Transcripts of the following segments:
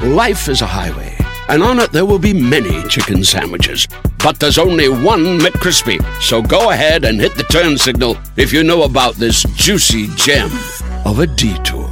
Life is a highway, and on it there will be many chicken sandwiches. But there's only one McCrispy. So go ahead and hit the turn signal if you know about this juicy gem of a detour.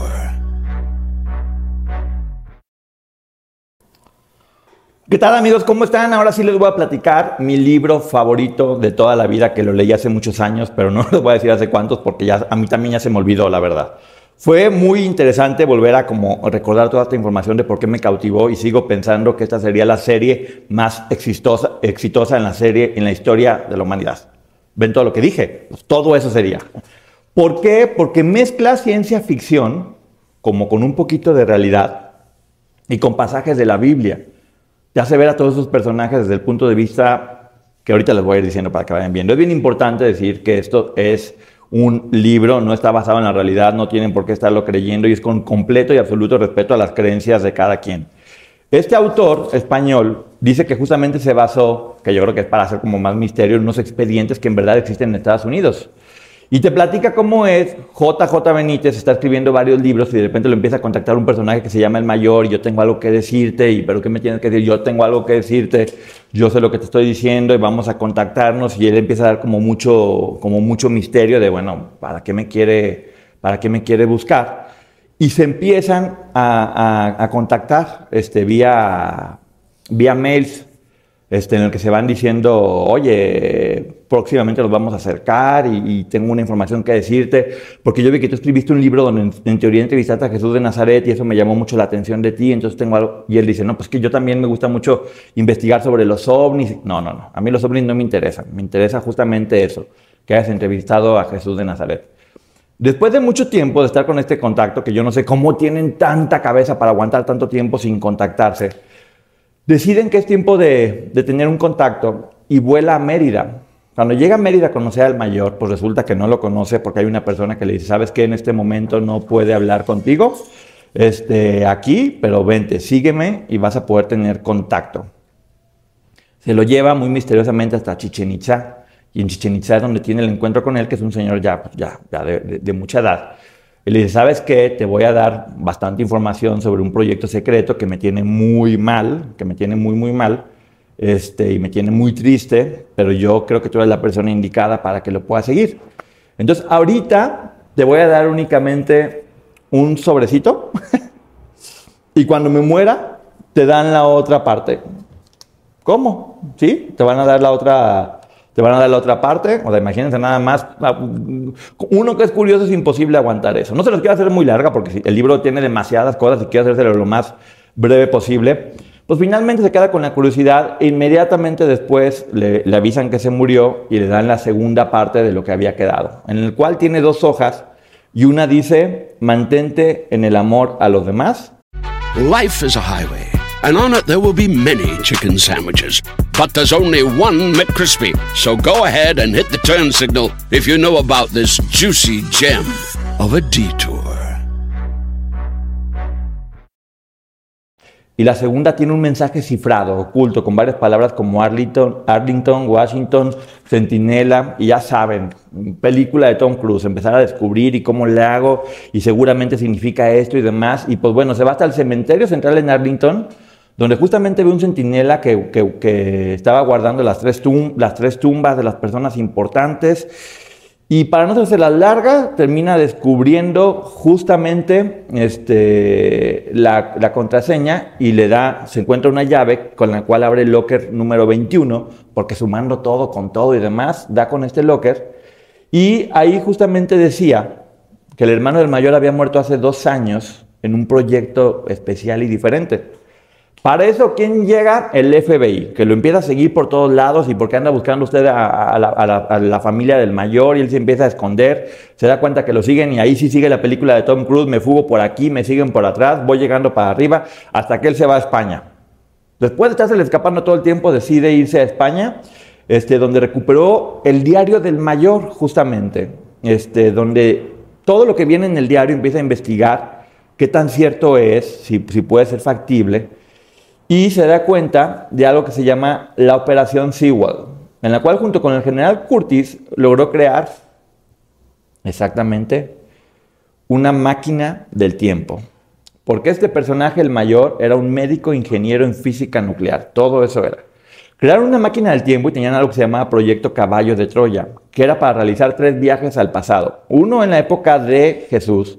¿Qué tal amigos? ¿Cómo están? Ahora sí les voy a platicar mi libro favorito de toda la vida, que lo leí hace muchos años, pero no les voy a decir hace cuántos porque ya a mí también ya se me olvidó, la verdad. Fue muy interesante volver a como recordar toda esta información de por qué me cautivó y sigo pensando que esta sería la serie más exitosa, exitosa en la serie en la historia de la humanidad. ¿Ven todo lo que dije? Pues todo eso sería. ¿Por qué? Porque mezcla ciencia ficción como con un poquito de realidad y con pasajes de la Biblia te hace ver a todos esos personajes desde el punto de vista que ahorita les voy a ir diciendo para que vayan viendo. Es bien importante decir que esto es un libro, no está basado en la realidad, no tienen por qué estarlo creyendo y es con completo y absoluto respeto a las creencias de cada quien. Este autor español dice que justamente se basó, que yo creo que es para hacer como más misterio, en unos expedientes que en verdad existen en Estados Unidos. Y te platica cómo es, JJ Benítez está escribiendo varios libros y de repente lo empieza a contactar un personaje que se llama el mayor y yo tengo algo que decirte, y pero ¿qué me tienes que decir? Yo tengo algo que decirte, yo sé lo que te estoy diciendo y vamos a contactarnos y él empieza a dar como mucho, como mucho misterio de, bueno, ¿para qué me quiere, para qué me quiere buscar? Y se empiezan a, a, a contactar este, vía, vía mails este, en el que se van diciendo, oye, próximamente los vamos a acercar y, tengo una información que decirte, porque yo vi que tú escribiste un libro donde en, teoría entrevistaste a Jesús de Nazaret y eso me llamó mucho la atención de ti, entonces tengo algo, y él dice, no, pues que yo también me gusta mucho investigar sobre los ovnis. No, no, no, a mí los ovnis no me interesan, me interesa justamente eso, que hayas entrevistado a Jesús de Nazaret. Después de mucho tiempo de estar con este contacto, que yo no sé cómo tienen tanta cabeza para aguantar tanto tiempo sin contactarse, deciden que es tiempo de, tener un contacto y vuela a Mérida. Cuando llega a Mérida a conocer al mayor, pues resulta que no lo conoce porque hay una persona que le dice, ¿sabes qué? En este momento no puede hablar contigo este, aquí, pero vente, sígueme y vas a poder tener contacto. Se lo lleva muy misteriosamente hasta Chichen Itza, y en Chichen Itza es donde tiene el encuentro con él, que es un señor ya, pues, ya, de mucha edad. Y le dice, ¿sabes qué? Te voy a dar bastante información sobre un proyecto secreto que me tiene muy mal, que me tiene muy, muy mal, este, y me tiene muy triste, pero yo creo que tú eres la persona indicada para que lo puedas seguir. Entonces, ahorita te voy a dar únicamente un sobrecito, y cuando me muera, te dan la otra parte. ¿Cómo? ¿Sí? Te van a dar la otra te van a dar la otra parte, o sea, imagínense nada más. Ah, uno que es curioso es imposible aguantar eso. No se los quiero hacer muy larga porque el libro tiene demasiadas cosas y quiero hacerlo lo más breve posible. Pues finalmente se queda con la curiosidad e inmediatamente después le, le avisan que se murió y le dan la segunda parte de lo que había quedado, en el cual tiene dos hojas y una dice, mantente en el amor a los demás. Life is a highway. And on it there will be many chicken sandwiches. But there's only one McCrispy. So go ahead and hit the turn signal if you know about this juicy gem of a detour. Y la segunda tiene un mensaje cifrado, oculto, con varias palabras como Arlington, Arlington, Washington, Centinela, y ya saben, película de Tom Cruise, empezar a descubrir y cómo le hago, y seguramente significa esto y demás. Y pues bueno, se va hasta el cementerio central en Arlington, donde justamente ve un centinela que, estaba guardando las tres, las tres tumbas de las personas importantes. Y para no hacerse la larga, termina descubriendo justamente este, la, contraseña y le da, se encuentra una llave con la cual abre el locker número 21, porque sumando todo con todo y demás, da con este locker. Y ahí justamente decía que el hermano del mayor había muerto hace dos años en un proyecto especial y diferente. Para eso, ¿quién llega? El FBI, que lo empieza a seguir por todos lados y porque anda buscando usted a, la, familia del mayor y él se empieza a esconder, se da cuenta que lo siguen y ahí sí sigue la película de Tom Cruise, me fugo por aquí, me siguen por atrás, voy llegando para arriba hasta que él se va a España. Después de estarse escapando todo el tiempo, decide irse a España, este, donde recuperó el diario del mayor, justamente, este, donde todo lo que viene en el diario empieza a investigar qué tan cierto es, si, si puede ser factible y se da cuenta de algo que se llama la Operación Sewell, en la cual junto con el general Curtis logró crear exactamente una máquina del tiempo. Porque este personaje, el mayor, era un médico ingeniero en física nuclear. Todo eso era. Crearon una máquina del tiempo y tenían algo que se llamaba Proyecto Caballo de Troya, que era para realizar tres viajes al pasado. Uno en la época de Jesús,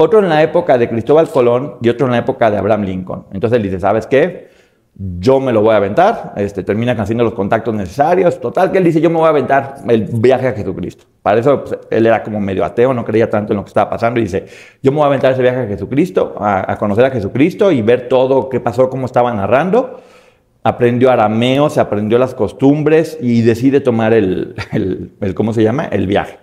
otro en la época de Cristóbal Colón y otro en la época de Abraham Lincoln. Entonces él dice, ¿sabes qué? Yo me lo voy a aventar, este, termina haciendo los contactos necesarios. Total, que él dice, yo me voy a aventar el viaje a Jesucristo. Para eso pues, él era como medio ateo, no creía tanto en lo que estaba pasando y dice, yo me voy a aventar ese viaje a Jesucristo, a, conocer a Jesucristo y ver todo qué pasó, cómo estaba narrando. Aprendió arameo, se aprendió las costumbres y decide tomar el, el ¿cómo se llama? El viaje.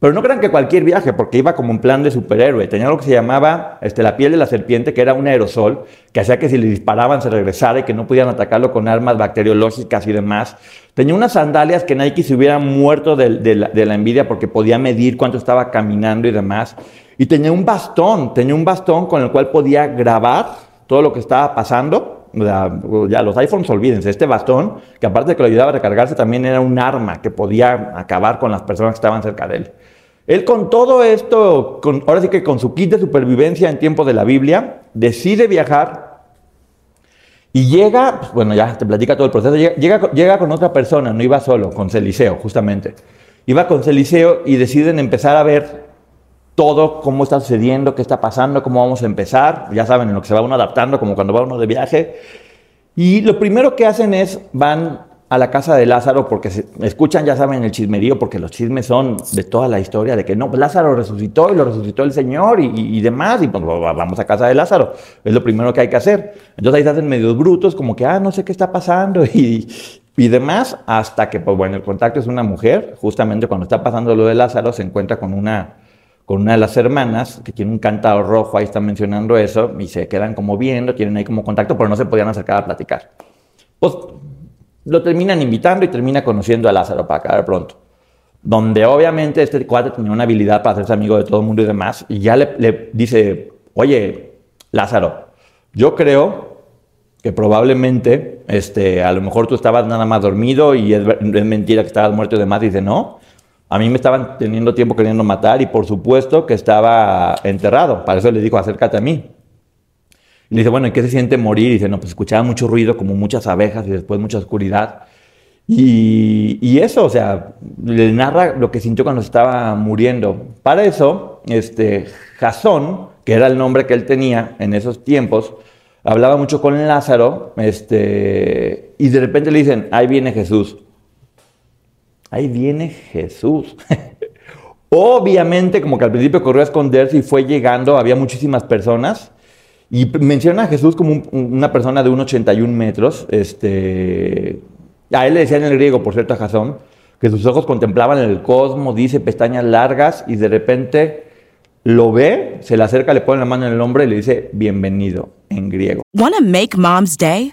Pero no crean que cualquier viaje, porque iba como en plan de superhéroe. Tenía lo que se llamaba este, la piel de la serpiente, que era un aerosol, que hacía que si le disparaban se regresara y que no podían atacarlo con armas bacteriológicas y demás. Tenía unas sandalias que Nike se hubiera muerto de, la, de la envidia porque podía medir cuánto estaba caminando y demás. Y tenía un bastón, tenía un bastón con el cual podía grabar todo lo que estaba pasando. Ya los iPhones, olvídense, este bastón, que aparte de que lo ayudaba a recargarse, también era un arma que podía acabar con las personas que estaban cerca de él. Él con todo esto, ahora sí que con su kit de supervivencia en tiempo de la Biblia, decide viajar y llega, pues, bueno, ya te platica todo el proceso, llega, llega, con otra persona, no iba solo, con Celiseo, justamente. Iba con Celiseo y deciden empezar a ver todo, cómo está sucediendo, qué está pasando, cómo vamos a empezar. Ya saben, en lo que se va uno adaptando, como cuando va uno de viaje. Y lo primero que hacen es, van a la casa de Lázaro porque se, escuchan, ya saben, el chismerío, porque los chismes son de toda la historia de que no, pues Lázaro resucitó y lo resucitó el Señor y, demás, y pues vamos a casa de Lázaro, es lo primero que hay que hacer. Entonces ahí se hacen medios brutos, como que, ah, no sé qué está pasando y, y demás, hasta que, pues bueno, el contacto es una mujer, justamente cuando está pasando lo de Lázaro, se encuentra con una, con una de las hermanas, que tiene un cantado rojo, ahí está mencionando eso, y se quedan como viendo, tienen ahí como contacto, pero no se podían acercar a platicar. Pues lo terminan invitando y termina conociendo a Lázaro para acabar pronto. Donde obviamente este cuate tenía una habilidad para hacerse amigo de todo el mundo y demás. Y ya le, dice, oye, Lázaro, yo creo que probablemente, este, a lo mejor tú estabas nada más dormido y es, mentira que estabas muerto y demás. dice, no, a mí me estaban teniendo tiempo queriendo matar y por supuesto que estaba enterrado. Para eso le dijo, acércate a mí. Y le dice, bueno, ¿y qué se siente morir? Y dice, no, pues escuchaba mucho ruido, como muchas abejas y después mucha oscuridad. Y, y, eso, o sea, le narra lo que sintió cuando estaba muriendo. Para eso, este, Jasón, que era el nombre que él tenía en esos tiempos, hablaba mucho con Lázaro, este, y de repente le dicen, ahí viene Jesús. Ahí viene Jesús. Obviamente, como que al principio corrió a esconderse y fue llegando, había muchísimas personas, y menciona a Jesús como una persona de 1,81 metros. Este, a él le decían en el griego, por cierto, a Jasón, que sus ojos contemplaban el cosmos, dice pestañas largas, y de repente lo ve, se le acerca, le pone la mano en el hombro y le dice bienvenido en griego. Wanna make mom's day?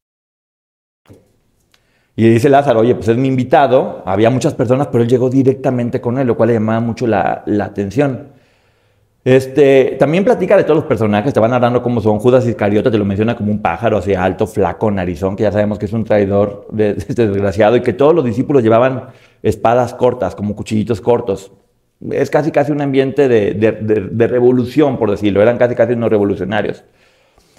Y dice Lázaro, oye, pues es mi invitado. Había muchas personas, pero él llegó directamente con él, lo cual le llamaba mucho la, la atención. Este, también platica de todos los personajes, te van narrando cómo son. Judas Iscariote te lo menciona como un pájaro así alto, flaco, narizón, que ya sabemos que es un traidor este desgraciado, y que todos los discípulos llevaban espadas cortas, como cuchillitos cortos. Es casi casi un ambiente de, de revolución, por decirlo. Eran casi casi unos revolucionarios.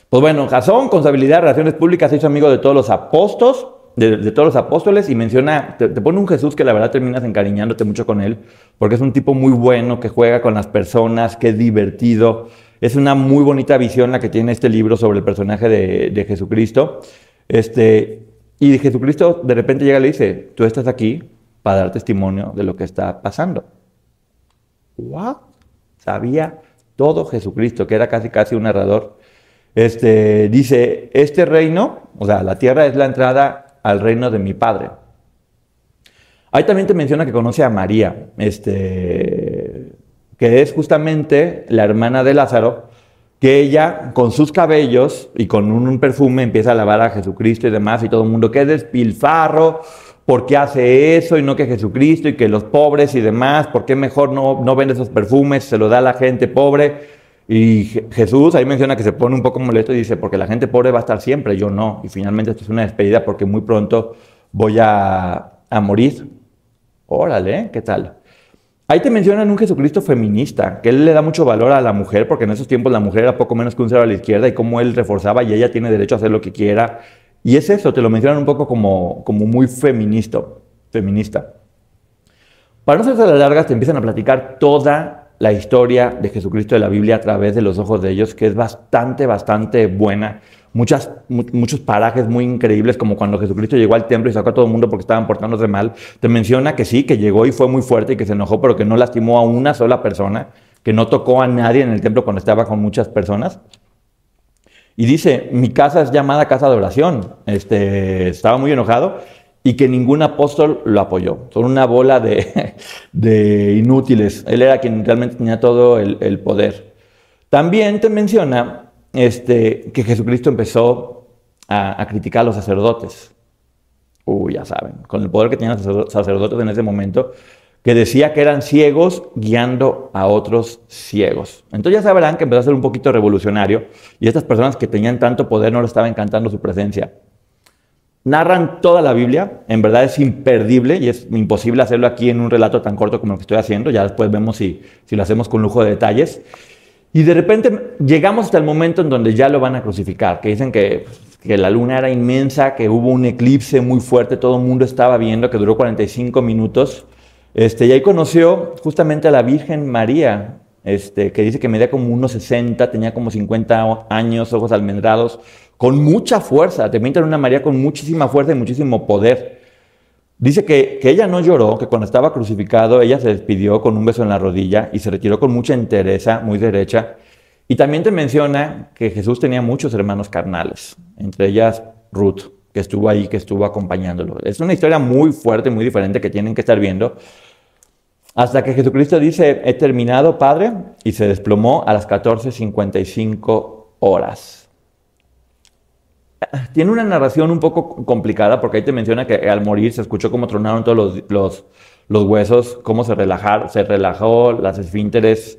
Pues bueno, Jasón, con su habilidad de relaciones públicas, se hizo amigo de todos los apóstoles, de, todos los apóstoles y menciona, te, pone un Jesús que la verdad terminas encariñándote mucho con él, porque es un tipo muy bueno, que juega con las personas, que es divertido. Es una muy bonita visión la que tiene este libro sobre el personaje de, de Jesucristo. Este, y Jesucristo de repente llega y le dice, tú estás aquí para dar testimonio de lo que está pasando. ¿What? Sabía todo Jesucristo, que era casi casi un narrador. Este, dice, este reino, o sea, la tierra es la entrada al reino de mi Padre. Ahí también te menciona que conoce a María, este, que es justamente la hermana de Lázaro, que ella con sus cabellos y con un perfume empieza a lavar a Jesucristo y demás, y todo el mundo, que es despilfarro, ¿por qué hace eso y no que Jesucristo y que los pobres y demás? ¿Por qué mejor no, no vende esos perfumes, se lo da a la gente pobre? Y Jesús ahí menciona que se pone un poco molesto y dice, porque la gente pobre va a estar siempre, yo no. Y finalmente esto es una despedida porque muy pronto voy a, a morir. Órale, ¿qué tal? Ahí te mencionan un Jesucristo feminista, que él le da mucho valor a la mujer, porque en esos tiempos la mujer era poco menos que un cero a la izquierda y cómo él reforzaba y ella tiene derecho a hacer lo que quiera y es eso, te lo mencionan un poco como, como muy feminista, feminista. Para no hacerse las largas, te empiezan a platicar toda la historia de Jesucristo de la Biblia a través de los ojos de ellos, que es bastante, bastante buena. Muchos parajes muy increíbles, como cuando Jesucristo llegó al templo y sacó a todo el mundo porque estaban portándose mal. Te menciona que sí, que llegó y fue muy fuerte y que se enojó, pero que no lastimó a una sola persona, que no tocó a nadie en el templo cuando estaba con muchas personas. Y dice, mi casa es llamada casa de oración. Este, estaba muy enojado y que ningún apóstol lo apoyó. Son una bola de, inútiles. Él era quien realmente tenía todo el, poder. También te menciona este, que Jesucristo empezó a, criticar a los sacerdotes. Uy, ya saben, con el poder que tenían los sacerdotes en ese momento, que decía que eran ciegos guiando a otros ciegos. Entonces ya sabrán que empezó a ser un poquito revolucionario y estas personas que tenían tanto poder no le estaba encantando su presencia. Narran toda la Biblia, en verdad es imperdible y es imposible hacerlo aquí en un relato tan corto como el que estoy haciendo, ya después vemos si, si lo hacemos con lujo de detalles. Y de repente llegamos hasta el momento en donde ya lo van a crucificar, que dicen que, que la luna era inmensa, que hubo un eclipse muy fuerte, todo el mundo estaba viendo, que duró 45 minutos. Este, y ahí conoció justamente a la Virgen María, este, que dice que medía como unos 60, tenía como 50 años, ojos almendrados, con mucha fuerza. Te era una María con muchísima fuerza y muchísimo poder. Dice que, que, ella no lloró, que cuando estaba crucificado ella se despidió con un beso en la rodilla y se retiró con mucha entereza, muy derecha. Y también te menciona que Jesús tenía muchos hermanos carnales, entre ellas Ruth que estuvo ahí, que estuvo acompañándolo. Es una historia muy fuerte, muy diferente que tienen que estar viendo. Hasta que Jesucristo dice, he terminado, Padre, y se desplomó a las 14.55 horas. Tiene una narración un poco complicada porque ahí te menciona que al morir se escuchó cómo tronaron todos los, los, los huesos, cómo se, relajaron, se relajó las esfínteres,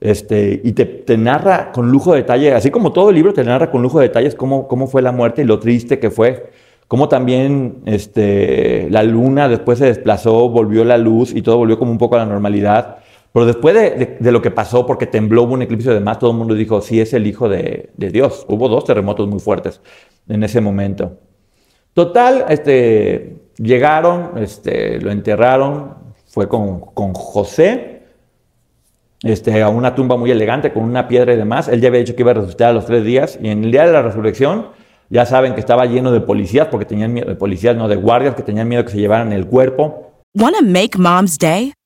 este, y te, narra con lujo de detalle, así como todo el libro te narra con lujo de detalles cómo, cómo fue la muerte y lo triste que fue, cómo también este, la luna después se desplazó, volvió la luz y todo volvió como un poco a la normalidad. Pero después de, lo que pasó, porque tembló, hubo un eclipse de más, todo el mundo dijo, sí es el Hijo de, Dios. Hubo dos terremotos muy fuertes en ese momento. Total, este, llegaron, este, lo enterraron, fue con, con José, este, a una tumba muy elegante con una piedra y demás. Él ya había dicho que iba a resucitar a los tres días y en el día de la resurrección ya saben que estaba lleno de policías porque tenían miedo de policías, no de guardias, que tenían miedo que se llevaran el cuerpo. Wanna make mom's day?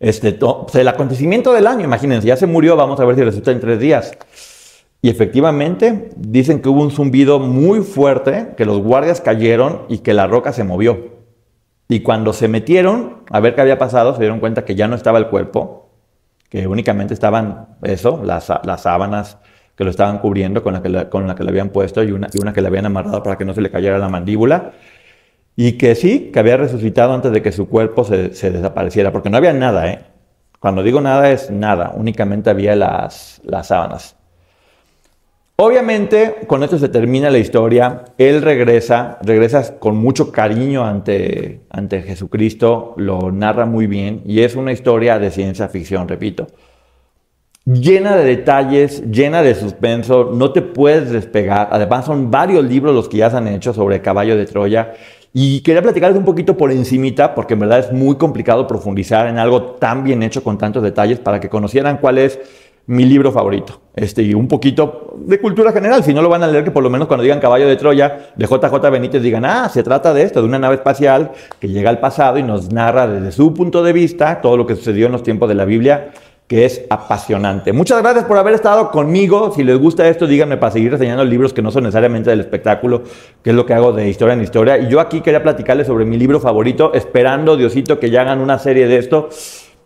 Este, el acontecimiento del año, imagínense, ya se murió, vamos a ver si resulta en tres días. Y efectivamente, dicen que hubo un zumbido muy fuerte, que los guardias cayeron y que la roca se movió. Y cuando se metieron a ver qué había pasado, se dieron cuenta que ya no estaba el cuerpo, que únicamente estaban eso, las, las sábanas que lo estaban cubriendo con la que, le, con la que le habían puesto y una, y una que le habían amarrado para que no se le cayera la mandíbula. Y que sí, que había resucitado antes de que su cuerpo se, desapareciera, porque no había nada, ¿eh? Cuando digo nada es nada, únicamente había las, las sábanas. Obviamente, con esto se termina la historia. Él regresa, regresa con mucho cariño ante, ante Jesucristo, lo narra muy bien y es una historia de ciencia ficción, repito. Llena de detalles, llena de suspenso, no te puedes despegar. Además, son varios libros los que ya se han hecho sobre Caballo de Troya. Y quería platicarles un poquito por encimita, porque en verdad es muy complicado profundizar en algo tan bien hecho con tantos detalles para que conocieran cuál es mi libro favorito. Este, y un poquito de cultura general. Si no lo van a leer, que por lo menos cuando digan Caballo de Troya, de JJ Benítez, digan, ah, se trata de esto, de una nave espacial que llega al pasado y nos narra desde su punto de vista todo lo que sucedió en los tiempos de la Biblia, que es apasionante. Muchas gracias por haber estado conmigo. Si les gusta esto, díganme para seguir reseñando libros que no son necesariamente del espectáculo, que es lo que hago de historia en historia. Y yo aquí quería platicarles sobre mi libro favorito, esperando, Diosito, que ya hagan una serie de esto,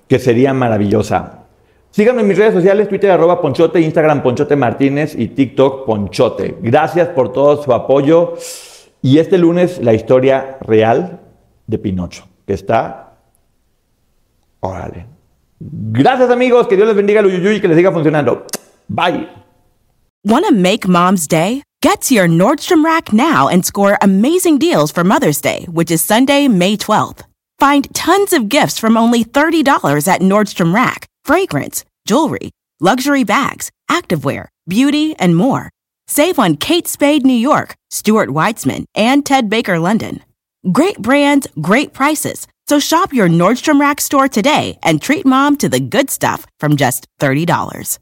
que sería maravillosa. Síganme en mis redes sociales, Twitter Ponchote, Instagram Ponchote Martínez y TikTok Ponchote. Gracias por todo su apoyo. Y este lunes la historia real de Pinocho, que está... Órale. Gracias amigos, que Dios les bendiga el uyuyuy y que les siga funcionando. Bye. Wanna make mom's day? Get to your Nordstrom Rack now and score amazing deals for Mother's Day, which is Sunday, May 12th. Find tons of gifts from only $30 at Nordstrom Rack fragrance, jewelry, luxury bags, activewear, beauty, and more. Save on Kate Spade New York, Stuart Weitzman, and Ted Baker London. Great brands, great prices. So shop your Nordstrom Rack store today and treat mom to the good stuff from just $30.